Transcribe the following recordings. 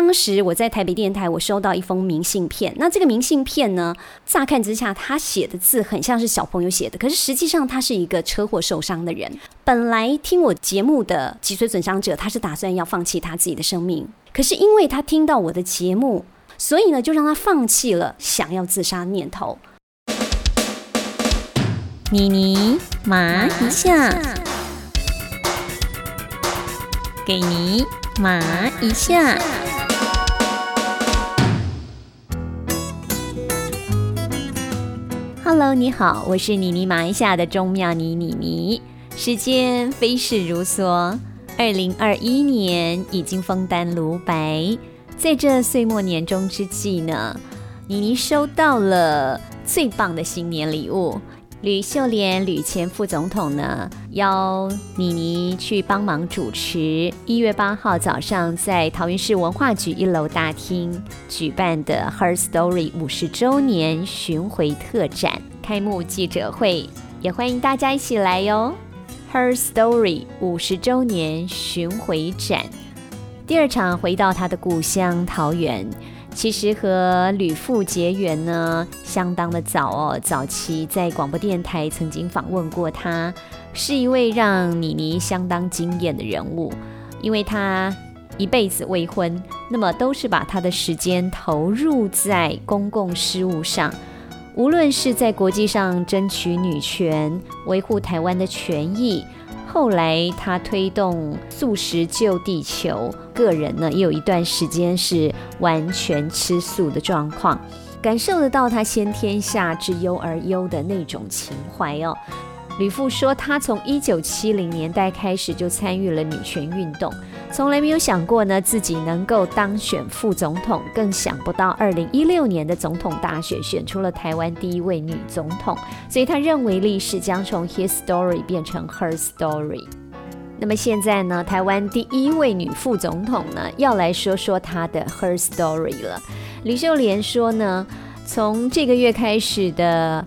当时我在台北电台，我收到一封明信片。那这个明信片呢，乍看之下，他写的字很像是小朋友写的，可是实际上他是一个车祸受伤的人。本来听我节目的脊髓损伤者，他是打算要放弃他自己的生命，可是因为他听到我的节目，所以呢，就让他放弃了想要自杀念头。妮妮麻一下，给你麻一下。Hello，你好，我是妮妮马一下的钟妙妮妮妮。时间飞逝如梭，二零二一年已经风丹如白，在这岁末年终之际呢，妮妮收到了最棒的新年礼物。吕秀莲吕前副总统呢，邀妮妮去帮忙主持一月八号早上在桃园市文化局一楼大厅举办的 Her Story 五十周年巡回特展开幕记者会，也欢迎大家一起来哟。Her Story 五十周年巡回展，第二场回到她的故乡桃园。其实和吕父结缘呢，相当的早哦。早期在广播电台曾经访问过他，是一位让妮妮相当惊艳的人物。因为他一辈子未婚，那么都是把他的时间投入在公共事务上，无论是在国际上争取女权、维护台湾的权益。后来他推动素食救地球，个人呢也有一段时间是完全吃素的状况，感受得到他先天下之忧而忧的那种情怀哦。吕父说，他从一九七零年代开始就参与了女权运动，从来没有想过呢自己能够当选副总统，更想不到二零一六年的总统大选选出了台湾第一位女总统，所以他认为历史将从 his story 变成 her story。那么现在呢，台湾第一位女副总统呢，要来说说她的 her story 了。李秀莲说呢，从这个月开始的。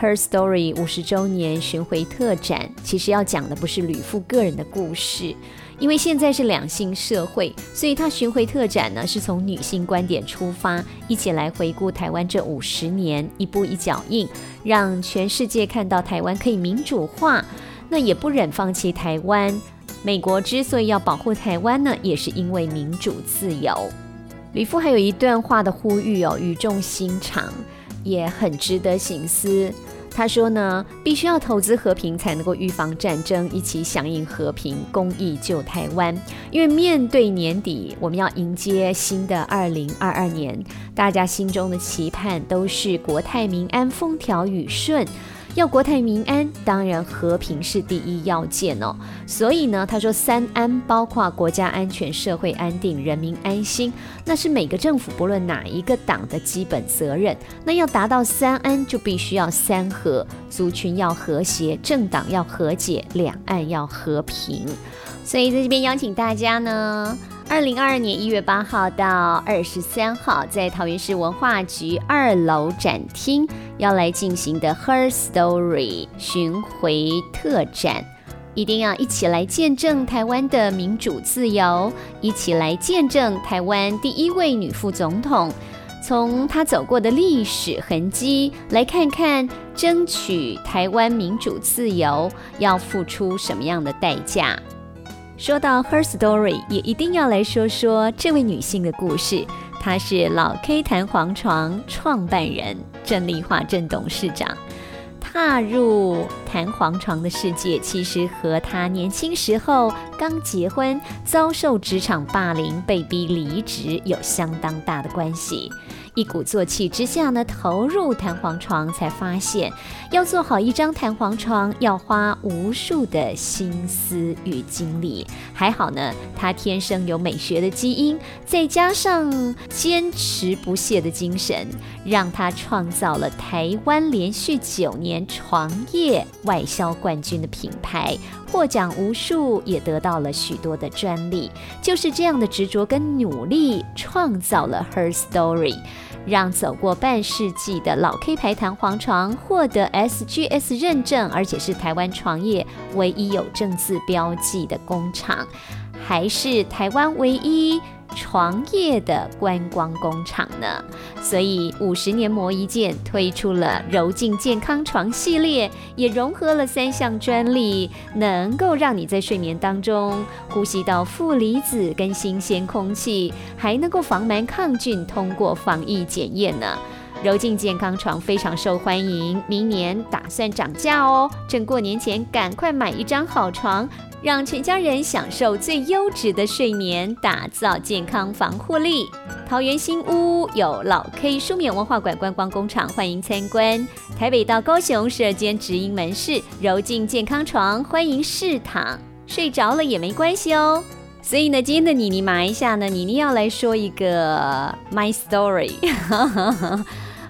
Her Story 五十周年巡回特展，其实要讲的不是吕父个人的故事，因为现在是两性社会，所以他巡回特展呢是从女性观点出发，一起来回顾台湾这五十年，一步一脚印，让全世界看到台湾可以民主化，那也不忍放弃台湾。美国之所以要保护台湾呢，也是因为民主自由。吕父还有一段话的呼吁哦，语重心长。也很值得醒思。他说呢，必须要投资和平，才能够预防战争，一起响应和平公益救台湾。因为面对年底，我们要迎接新的二零二二年，大家心中的期盼都是国泰民安、风调雨顺。要国泰民安，当然和平是第一要件哦。所以呢，他说三安包括国家安全、社会安定、人民安心，那是每个政府不论哪一个党的基本责任。那要达到三安，就必须要三和：族群要和谐，政党要和解，两岸要和平。所以在这边邀请大家呢。二零二二年一月八号到二十三号，在桃园市文化局二楼展厅要来进行的 Her Story 巡回特展，一定要一起来见证台湾的民主自由，一起来见证台湾第一位女副总统，从她走过的历史痕迹来看看，争取台湾民主自由要付出什么样的代价。说到 Her Story，也一定要来说说这位女性的故事。她是老 K 弹簧床创办人郑丽华郑董事长。踏入弹簧床的世界，其实和她年轻时候刚结婚，遭受职场霸凌，被逼离职有相当大的关系。一鼓作气之下呢，投入弹簧床，才发现要做好一张弹簧床，要花无数的心思与精力。还好呢，他天生有美学的基因，再加上坚持不懈的精神，让他创造了台湾连续九年床业外销冠军的品牌，获奖无数，也得到了许多的专利。就是这样的执着跟努力，创造了 Her Story。让走过半世纪的老 K 牌弹簧床获得 SGS 认证，而且是台湾床业唯一有正字标记的工厂。还是台湾唯一。床业的观光工厂呢，所以五十年磨一剑推出了柔净健康床系列，也融合了三项专利，能够让你在睡眠当中呼吸到负离子跟新鲜空气，还能够防螨抗菌，通过防疫检验呢。柔净健康床非常受欢迎，明年打算涨价哦，趁过年前赶快买一张好床。让全家人享受最优质的睡眠，打造健康防护力。桃园新屋有老 K 书面文化馆观光工厂，欢迎参观。台北到高雄十二间直营门市，柔净健康床欢迎试躺，睡着了也没关系哦。所以呢，今天的妮妮麻一下呢，妮妮要来说一个 My Story。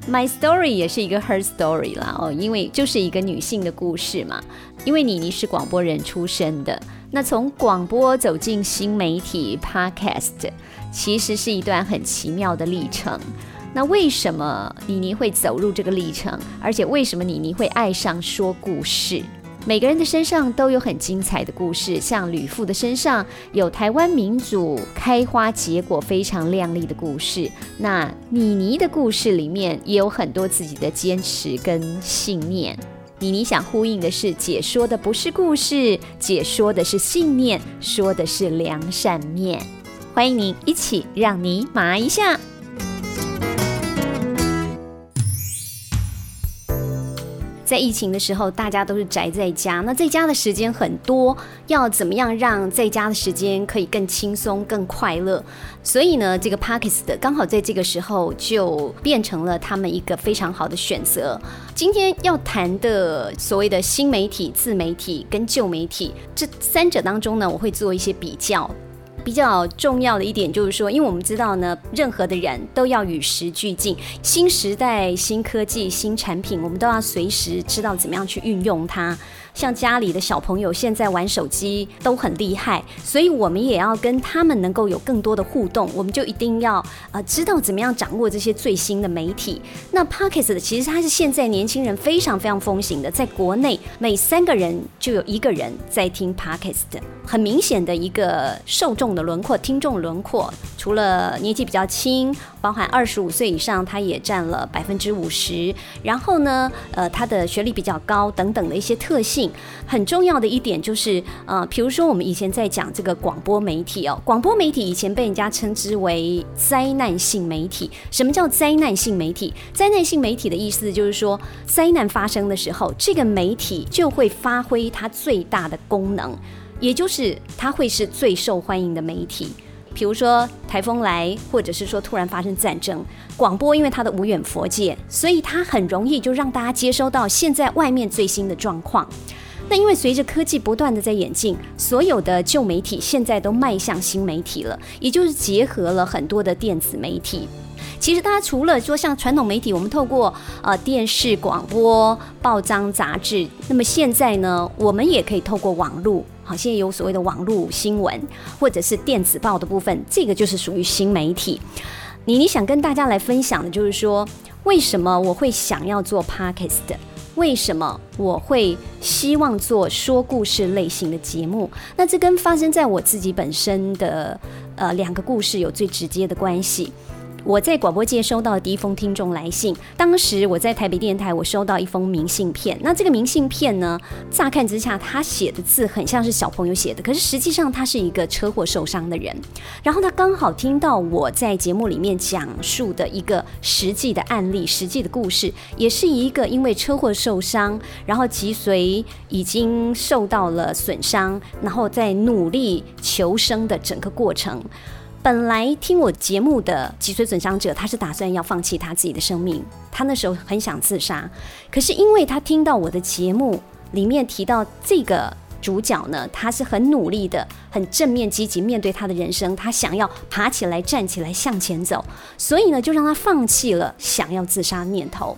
My story 也是一个 her story 啦哦，因为就是一个女性的故事嘛。因为妮妮是广播人出身的，那从广播走进新媒体 podcast，其实是一段很奇妙的历程。那为什么妮妮会走入这个历程？而且为什么妮妮会爱上说故事？每个人的身上都有很精彩的故事，像吕父的身上有台湾民主开花结果非常亮丽的故事。那妮妮的故事里面也有很多自己的坚持跟信念。妮妮想呼应的是，解说的不是故事，解说的是信念，说的是良善面。欢迎您一起让你麻一下。在疫情的时候，大家都是宅在家，那在家的时间很多，要怎么样让在家的时间可以更轻松、更快乐？所以呢，这个 Parkes 的刚好在这个时候就变成了他们一个非常好的选择。今天要谈的所谓的新媒体、自媒体跟旧媒体这三者当中呢，我会做一些比较。比较重要的一点就是说，因为我们知道呢，任何的人都要与时俱进，新时代、新科技、新产品，我们都要随时知道怎么样去运用它。像家里的小朋友现在玩手机都很厉害，所以我们也要跟他们能够有更多的互动，我们就一定要呃知道怎么样掌握这些最新的媒体。那 Pockets 其实它是现在年轻人非常非常风行的，在国内每三个人就有一个人在听 Pockets 的，很明显的一个受众的轮廓、听众轮廓，除了年纪比较轻。包含二十五岁以上，他也占了百分之五十。然后呢，呃，他的学历比较高等等的一些特性。很重要的一点就是，呃，比如说我们以前在讲这个广播媒体哦，广播媒体以前被人家称之为灾难性媒体。什么叫灾难性媒体？灾难性媒体的意思就是说，灾难发生的时候，这个媒体就会发挥它最大的功能，也就是它会是最受欢迎的媒体。比如说台风来，或者是说突然发生战争，广播因为它的无远佛界，所以它很容易就让大家接收到现在外面最新的状况。那因为随着科技不断的在演进，所有的旧媒体现在都迈向新媒体了，也就是结合了很多的电子媒体。其实大家除了说像传统媒体，我们透过呃电视、广播、报章、杂志，那么现在呢，我们也可以透过网络。好，现在有所谓的网络新闻，或者是电子报的部分，这个就是属于新媒体。你你想跟大家来分享的，就是说，为什么我会想要做 podcast？为什么我会希望做说故事类型的节目？那这跟发生在我自己本身的呃两个故事有最直接的关系。我在广播界收到第一封听众来信，当时我在台北电台，我收到一封明信片。那这个明信片呢，乍看之下，他写的字很像是小朋友写的，可是实际上他是一个车祸受伤的人。然后他刚好听到我在节目里面讲述的一个实际的案例、实际的故事，也是一个因为车祸受伤，然后脊髓已经受到了损伤，然后在努力求生的整个过程。本来听我节目的脊髓损伤者，他是打算要放弃他自己的生命，他那时候很想自杀，可是因为他听到我的节目里面提到这个主角呢，他是很努力的、很正面积极面对他的人生，他想要爬起来、站起来向前走，所以呢，就让他放弃了想要自杀念头。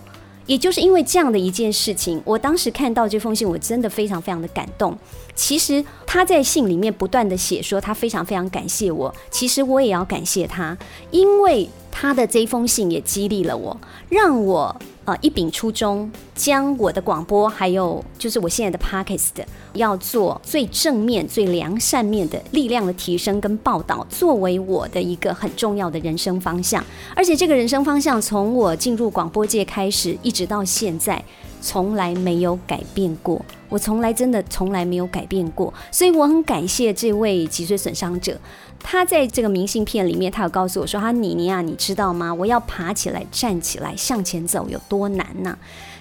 也就是因为这样的一件事情，我当时看到这封信，我真的非常非常的感动。其实他在信里面不断的写说，他非常非常感谢我。其实我也要感谢他，因为他的这封信也激励了我，让我呃一秉初衷，将我的广播还有就是我现在的 podcast 要做最正面、最良善面的力量的提升跟报道，作为我的一个很重要的人生方向。而且这个人生方向，从我进入广播界开始，一直到现在，从来没有改变过。我从来真的从来没有改变过，所以我很感谢这位脊髓损伤者。他在这个明信片里面，他有告诉我说：“他妮妮啊，你知道吗？我要爬起来、站起来、向前走有多难呢？”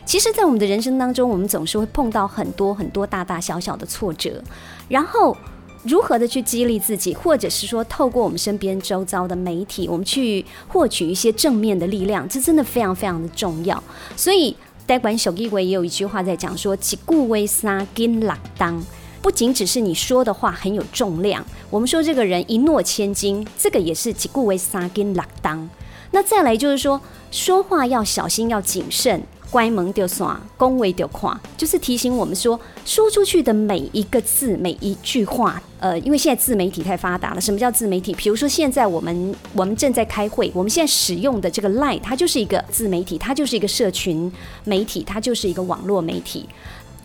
其实，在我们的人生当中，我们总是会碰到很多很多大大小小的挫折，然后如何的去激励自己，或者是说透过我们身边周遭的媒体，我们去获取一些正面的力量，这真的非常非常的重要。所以，代管小义伟也有一句话在讲说：“几故为沙金朗当。”不仅只是你说的话很有重量，我们说这个人一诺千金，这个也是几故为沙金朗当。那再来就是说，说话要小心，要谨慎。关门就耍，恭维就垮，就是提醒我们说，说出去的每一个字、每一句话，呃，因为现在自媒体太发达了。什么叫自媒体？比如说现在我们我们正在开会，我们现在使用的这个 Line，它就是一个自媒体，它就是一个社群媒体，它就是一个网络媒体。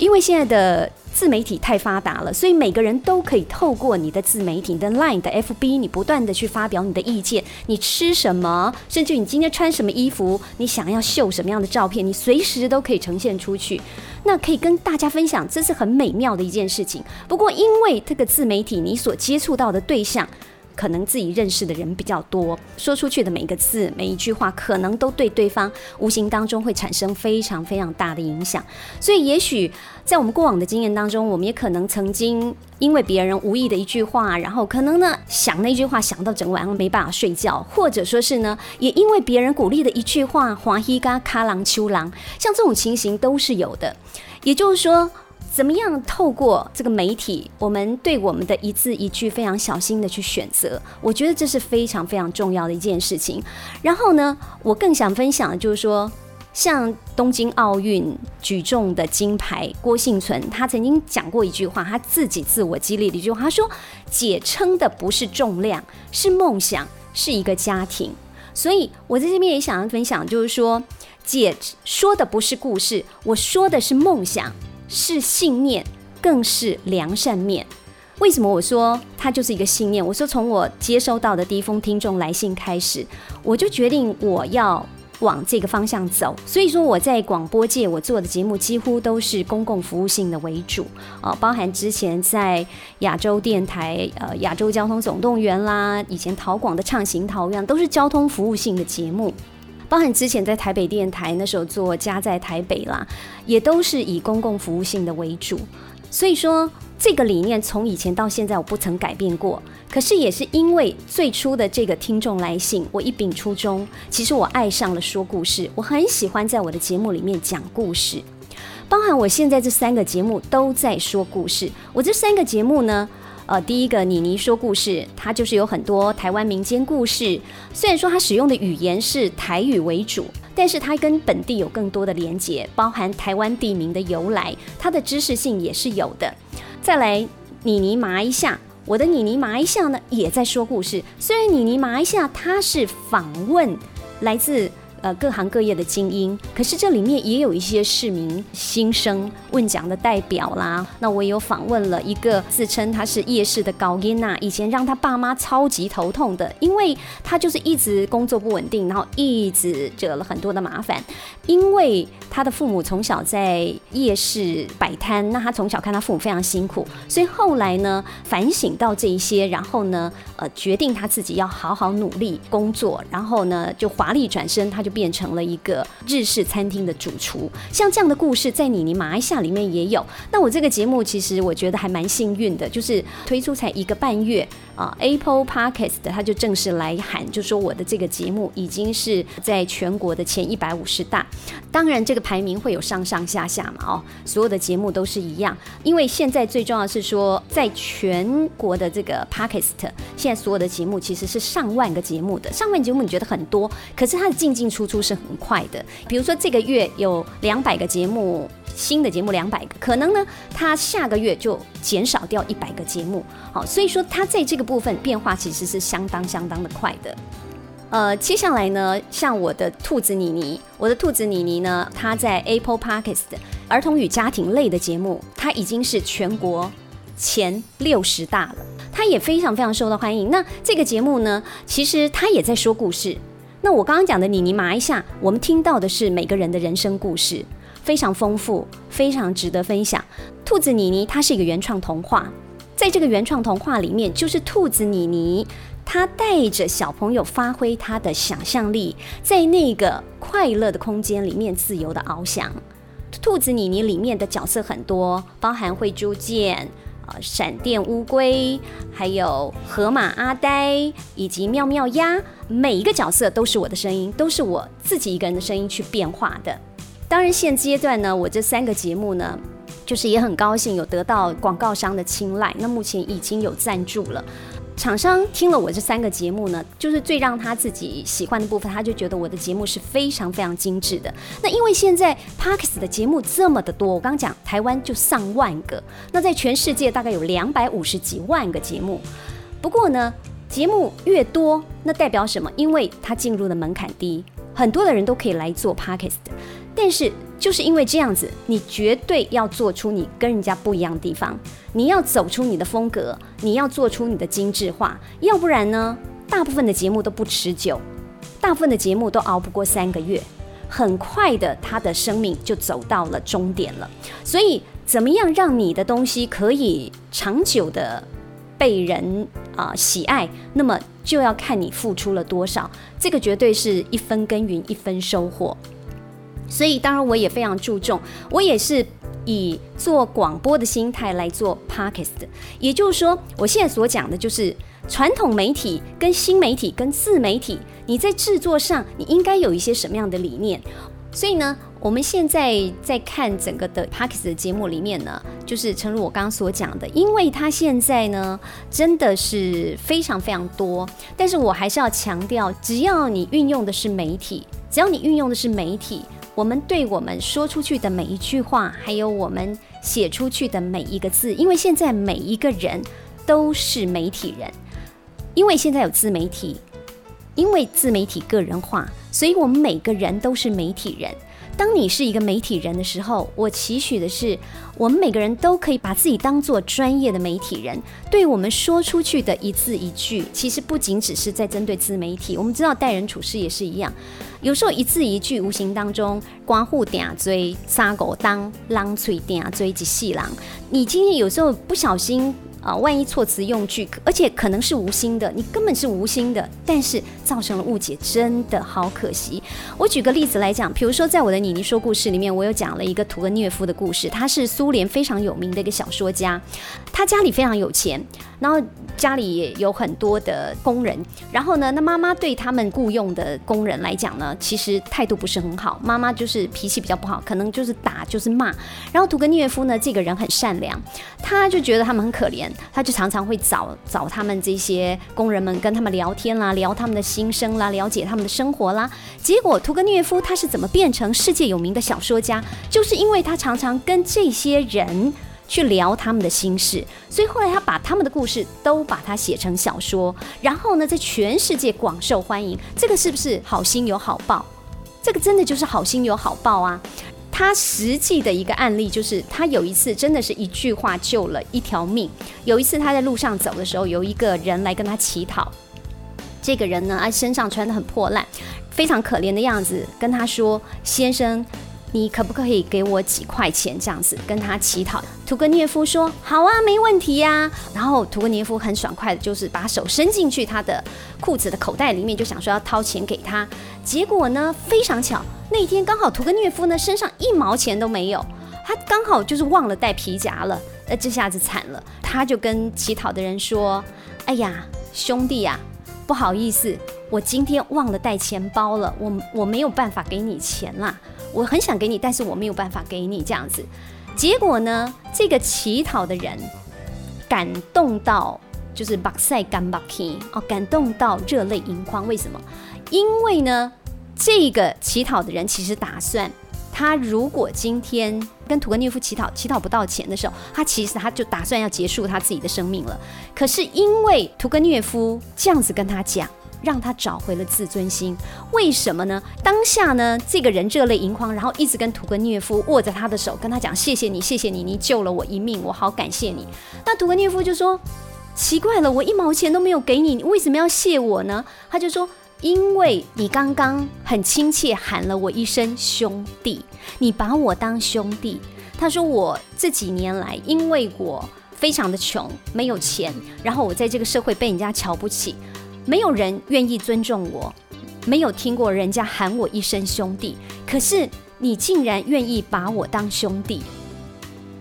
因为现在的自媒体太发达了，所以每个人都可以透过你的自媒体、你的 Line 的 FB，你不断的去发表你的意见。你吃什么，甚至你今天穿什么衣服，你想要秀什么样的照片，你随时都可以呈现出去。那可以跟大家分享，这是很美妙的一件事情。不过，因为这个自媒体，你所接触到的对象。可能自己认识的人比较多，说出去的每一个字、每一句话，可能都对对方无形当中会产生非常非常大的影响。所以，也许在我们过往的经验当中，我们也可能曾经因为别人无意的一句话，然后可能呢想那句话想到整晚上没办法睡觉，或者说是呢，也因为别人鼓励的一句话，华西嘎卡郎秋郎，像这种情形都是有的。也就是说。怎么样透过这个媒体，我们对我们的一字一句非常小心的去选择，我觉得这是非常非常重要的一件事情。然后呢，我更想分享的就是说，像东京奥运举重的金牌郭幸存，他曾经讲过一句话，他自己自我激励的一句话，他说：“姐撑的不是重量，是梦想，是一个家庭。”所以我在这边也想要分享，就是说，姐说的不是故事，我说的是梦想。是信念，更是良善面。为什么我说它就是一个信念？我说从我接收到的第一封听众来信开始，我就决定我要往这个方向走。所以说我在广播界我做的节目几乎都是公共服务性的为主啊，包含之前在亚洲电台、呃亚洲交通总动员啦，以前陶广的畅行陶院都是交通服务性的节目。包含之前在台北电台那时候做家在台北啦，也都是以公共服务性的为主，所以说这个理念从以前到现在我不曾改变过。可是也是因为最初的这个听众来信，我一秉初衷，其实我爱上了说故事，我很喜欢在我的节目里面讲故事，包含我现在这三个节目都在说故事。我这三个节目呢。呃，第一个妮妮说故事，它就是有很多台湾民间故事。虽然说它使用的语言是台语为主，但是它跟本地有更多的连结，包含台湾地名的由来，它的知识性也是有的。再来，妮妮麻一下，我的妮妮麻一下呢，也在说故事。虽然妮妮麻一下，它是访问来自。呃，各行各业的精英，可是这里面也有一些市民新生问讲的代表啦。那我也有访问了一个自称他是夜市的高音娜，以前让他爸妈超级头痛的，因为他就是一直工作不稳定，然后一直惹了很多的麻烦。因为他的父母从小在夜市摆摊，那他从小看他父母非常辛苦，所以后来呢反省到这一些，然后呢，呃，决定他自己要好好努力工作，然后呢就华丽转身，他就。变成了一个日式餐厅的主厨，像这样的故事在你你马来西亚里面也有。那我这个节目其实我觉得还蛮幸运的，就是推出才一个半月啊，Apple Podcast 他就正式来喊，就说我的这个节目已经是在全国的前一百五十大。当然这个排名会有上上下下嘛，哦，所有的节目都是一样，因为现在最重要是说，在全国的这个 Podcast，现在所有的节目其实是上万个节目的，上万节目你觉得很多，可是它的进进出。出是很快的，比如说这个月有两百个节目，新的节目两百个，可能呢，它下个月就减少掉一百个节目，好，所以说它在这个部分变化其实是相当相当的快的。呃，接下来呢，像我的兔子妮妮，我的兔子妮妮呢，她在 Apple Podcast 儿童与家庭类的节目，它已经是全国前六十大了，它也非常非常受到欢迎。那这个节目呢，其实它也在说故事。那我刚刚讲的妮妮麻一下，我们听到的是每个人的人生故事，非常丰富，非常值得分享。兔子妮妮它是一个原创童话，在这个原创童话里面，就是兔子妮妮。他带着小朋友发挥他的想象力，在那个快乐的空间里面自由的翱翔。兔子妮妮里面的角色很多，包含慧珠剑、呃闪电乌龟，还有河马阿呆以及妙妙鸭。每一个角色都是我的声音，都是我自己一个人的声音去变化的。当然，现阶段呢，我这三个节目呢，就是也很高兴有得到广告商的青睐。那目前已经有赞助了。厂商听了我这三个节目呢，就是最让他自己喜欢的部分，他就觉得我的节目是非常非常精致的。那因为现在 Parks 的节目这么的多，我刚讲台湾就上万个，那在全世界大概有两百五十几万个节目。不过呢，节目越多，那代表什么？因为它进入的门槛低，很多的人都可以来做 Parks 的。但是就是因为这样子，你绝对要做出你跟人家不一样的地方。你要走出你的风格，你要做出你的精致化，要不然呢，大部分的节目都不持久，大部分的节目都熬不过三个月，很快的，他的生命就走到了终点了。所以，怎么样让你的东西可以长久的被人啊喜爱，那么就要看你付出了多少，这个绝对是一分耕耘一分收获。所以，当然我也非常注重，我也是。以做广播的心态来做 podcast，也就是说，我现在所讲的就是传统媒体跟新媒体跟自媒体，你在制作上你应该有一些什么样的理念？所以呢，我们现在在看整个的 podcast 的节目里面呢，就是诚如我刚刚所讲的，因为它现在呢真的是非常非常多，但是我还是要强调，只要你运用的是媒体，只要你运用的是媒体。我们对我们说出去的每一句话，还有我们写出去的每一个字，因为现在每一个人都是媒体人，因为现在有自媒体，因为自媒体个人化，所以我们每个人都是媒体人。当你是一个媒体人的时候，我期许的是，我们每个人都可以把自己当做专业的媒体人。对我们说出去的一字一句，其实不仅只是在针对自媒体，我们知道待人处事也是一样。有时候一字一句，无形当中刮户顶追杀狗当狼吹顶追及细狼。你今天有时候不小心。啊，万一措辞用句，而且可能是无心的，你根本是无心的，但是造成了误解，真的好可惜。我举个例子来讲，比如说在我的妮妮说故事里面，我有讲了一个屠格涅夫的故事，他是苏联非常有名的一个小说家，他家里非常有钱。然后家里也有很多的工人，然后呢，那妈妈对他们雇佣的工人来讲呢，其实态度不是很好。妈妈就是脾气比较不好，可能就是打就是骂。然后图格涅夫呢，这个人很善良，他就觉得他们很可怜，他就常常会找找他们这些工人们，跟他们聊天啦，聊他们的心声啦，了解他们的生活啦。结果图格涅夫他是怎么变成世界有名的小说家？就是因为他常常跟这些人。去聊他们的心事，所以后来他把他们的故事都把它写成小说，然后呢，在全世界广受欢迎。这个是不是好心有好报？这个真的就是好心有好报啊！他实际的一个案例就是，他有一次真的是一句话救了一条命。有一次他在路上走的时候，有一个人来跟他乞讨。这个人呢，啊，身上穿的很破烂，非常可怜的样子，跟他说：“先生。”你可不可以给我几块钱？这样子跟他乞讨。屠格涅夫说：“好啊，没问题呀。”然后屠格涅夫很爽快的，就是把手伸进去他的裤子的口袋里面，就想说要掏钱给他。结果呢，非常巧，那天刚好屠格涅夫呢身上一毛钱都没有，他刚好就是忘了带皮夹了。那这下子惨了，他就跟乞讨的人说：“哎呀，兄弟呀，不好意思，我今天忘了带钱包了，我我没有办法给你钱啦。”我很想给你，但是我没有办法给你这样子。结果呢，这个乞讨的人感动到就是巴塞干巴 king 哦，感动到热泪盈眶。为什么？因为呢，这个乞讨的人其实打算，他如果今天跟图格涅夫乞讨，乞讨不到钱的时候，他其实他就打算要结束他自己的生命了。可是因为图格涅夫这样子跟他讲，让他找回了自尊心。为什么呢？当下呢，这个人热泪盈眶，然后一直跟屠格涅夫握着他的手，跟他讲：“谢谢你，谢谢你，你救了我一命，我好感谢你。”那屠格涅夫就说：“奇怪了，我一毛钱都没有给你，你为什么要谢我呢？”他就说：“因为你刚刚很亲切喊了我一声兄弟，你把我当兄弟。”他说：“我这几年来，因为我。”非常的穷，没有钱，然后我在这个社会被人家瞧不起，没有人愿意尊重我，没有听过人家喊我一声兄弟。可是你竟然愿意把我当兄弟，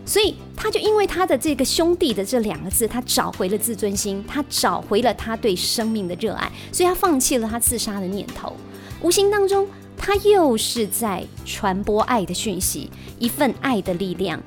所以他就因为他的这个兄弟的这两个字，他找回了自尊心，他找回了他对生命的热爱，所以他放弃了他自杀的念头。无形当中，他又是在传播爱的讯息，一份爱的力量。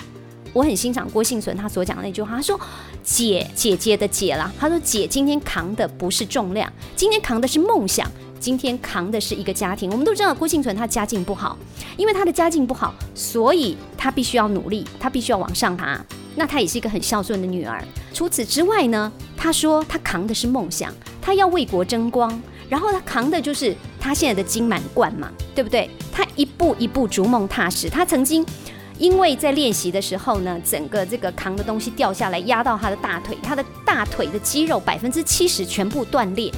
我很欣赏郭幸存他所讲的那句话，他说：“姐姐姐的姐啦，他说姐今天扛的不是重量，今天扛的是梦想，今天扛的是一个家庭。我们都知道郭幸存他家境不好，因为他的家境不好，所以他必须要努力，他必须要往上爬。那他也是一个很孝顺的女儿。除此之外呢，他说他扛的是梦想，他要为国争光，然后他扛的就是他现在的金满贯嘛，对不对？他一步一步逐梦踏实，他曾经。”因为在练习的时候呢，整个这个扛的东西掉下来，压到他的大腿，他的大腿的肌肉百分之七十全部断裂，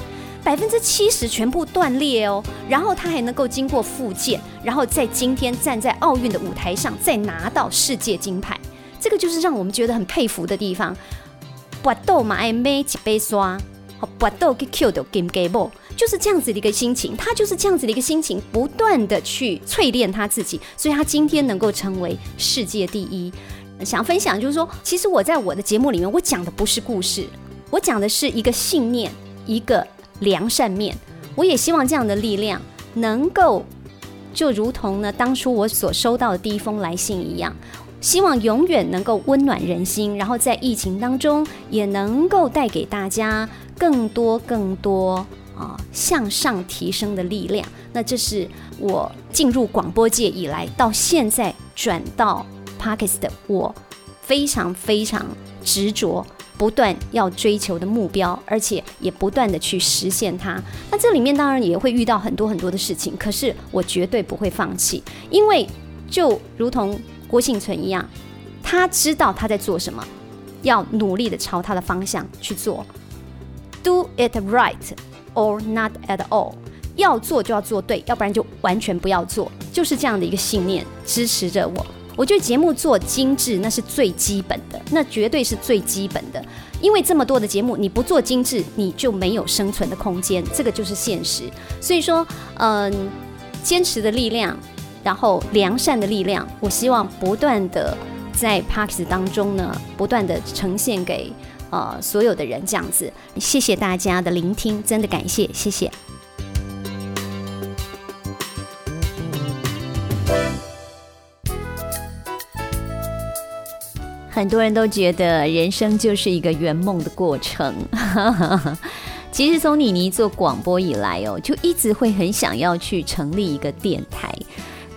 百分之七十全部断裂哦。然后他还能够经过复健，然后在今天站在奥运的舞台上，再拿到世界金牌，这个就是让我们觉得很佩服的地方。我斗嘛，爱买几杯刷，好搏斗给 Q 的 game game。就是这样子的一个心情，他就是这样子的一个心情，不断的去淬炼他自己，所以他今天能够成为世界第一。想分享就是说，其实我在我的节目里面，我讲的不是故事，我讲的是一个信念，一个良善面。我也希望这样的力量能够，就如同呢当初我所收到的第一封来信一样，希望永远能够温暖人心，然后在疫情当中也能够带给大家更多更多。啊，向上提升的力量。那这是我进入广播界以来到现在转到 Parkes 的我非常非常执着、不断要追求的目标，而且也不断的去实现它。那这里面当然也会遇到很多很多的事情，可是我绝对不会放弃，因为就如同郭幸存一样，他知道他在做什么，要努力的朝他的方向去做，Do it right。Or not at all，要做就要做对，要不然就完全不要做，就是这样的一个信念支持着我。我觉得节目做精致那是最基本的，那绝对是最基本的。因为这么多的节目，你不做精致，你就没有生存的空间，这个就是现实。所以说，嗯，坚持的力量，然后良善的力量，我希望不断的在 Parks 当中呢，不断的呈现给。呃，所有的人这样子，谢谢大家的聆听，真的感谢，谢谢。很多人都觉得人生就是一个圆梦的过程。其实从妮妮做广播以来哦，就一直会很想要去成立一个电台。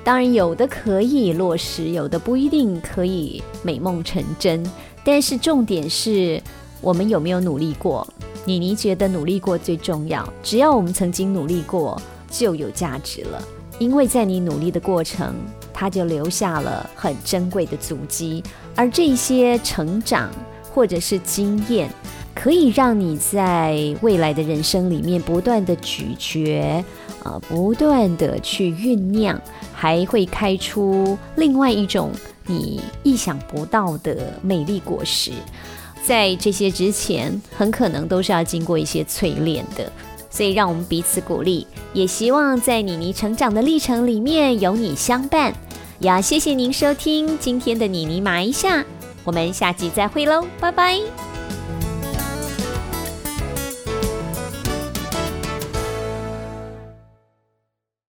当然，有的可以落实，有的不一定可以美梦成真。但是重点是。我们有没有努力过？妮妮觉得努力过最重要。只要我们曾经努力过，就有价值了。因为在你努力的过程，它就留下了很珍贵的足迹。而这些成长或者是经验，可以让你在未来的人生里面不断的咀嚼，啊，不断的去酝酿，还会开出另外一种你意想不到的美丽果实。在这些之前，很可能都是要经过一些淬炼的，所以让我们彼此鼓励，也希望在妮妮成长的历程里面有你相伴。也要谢谢您收听今天的妮妮麻一下，我们下集再会喽，拜拜。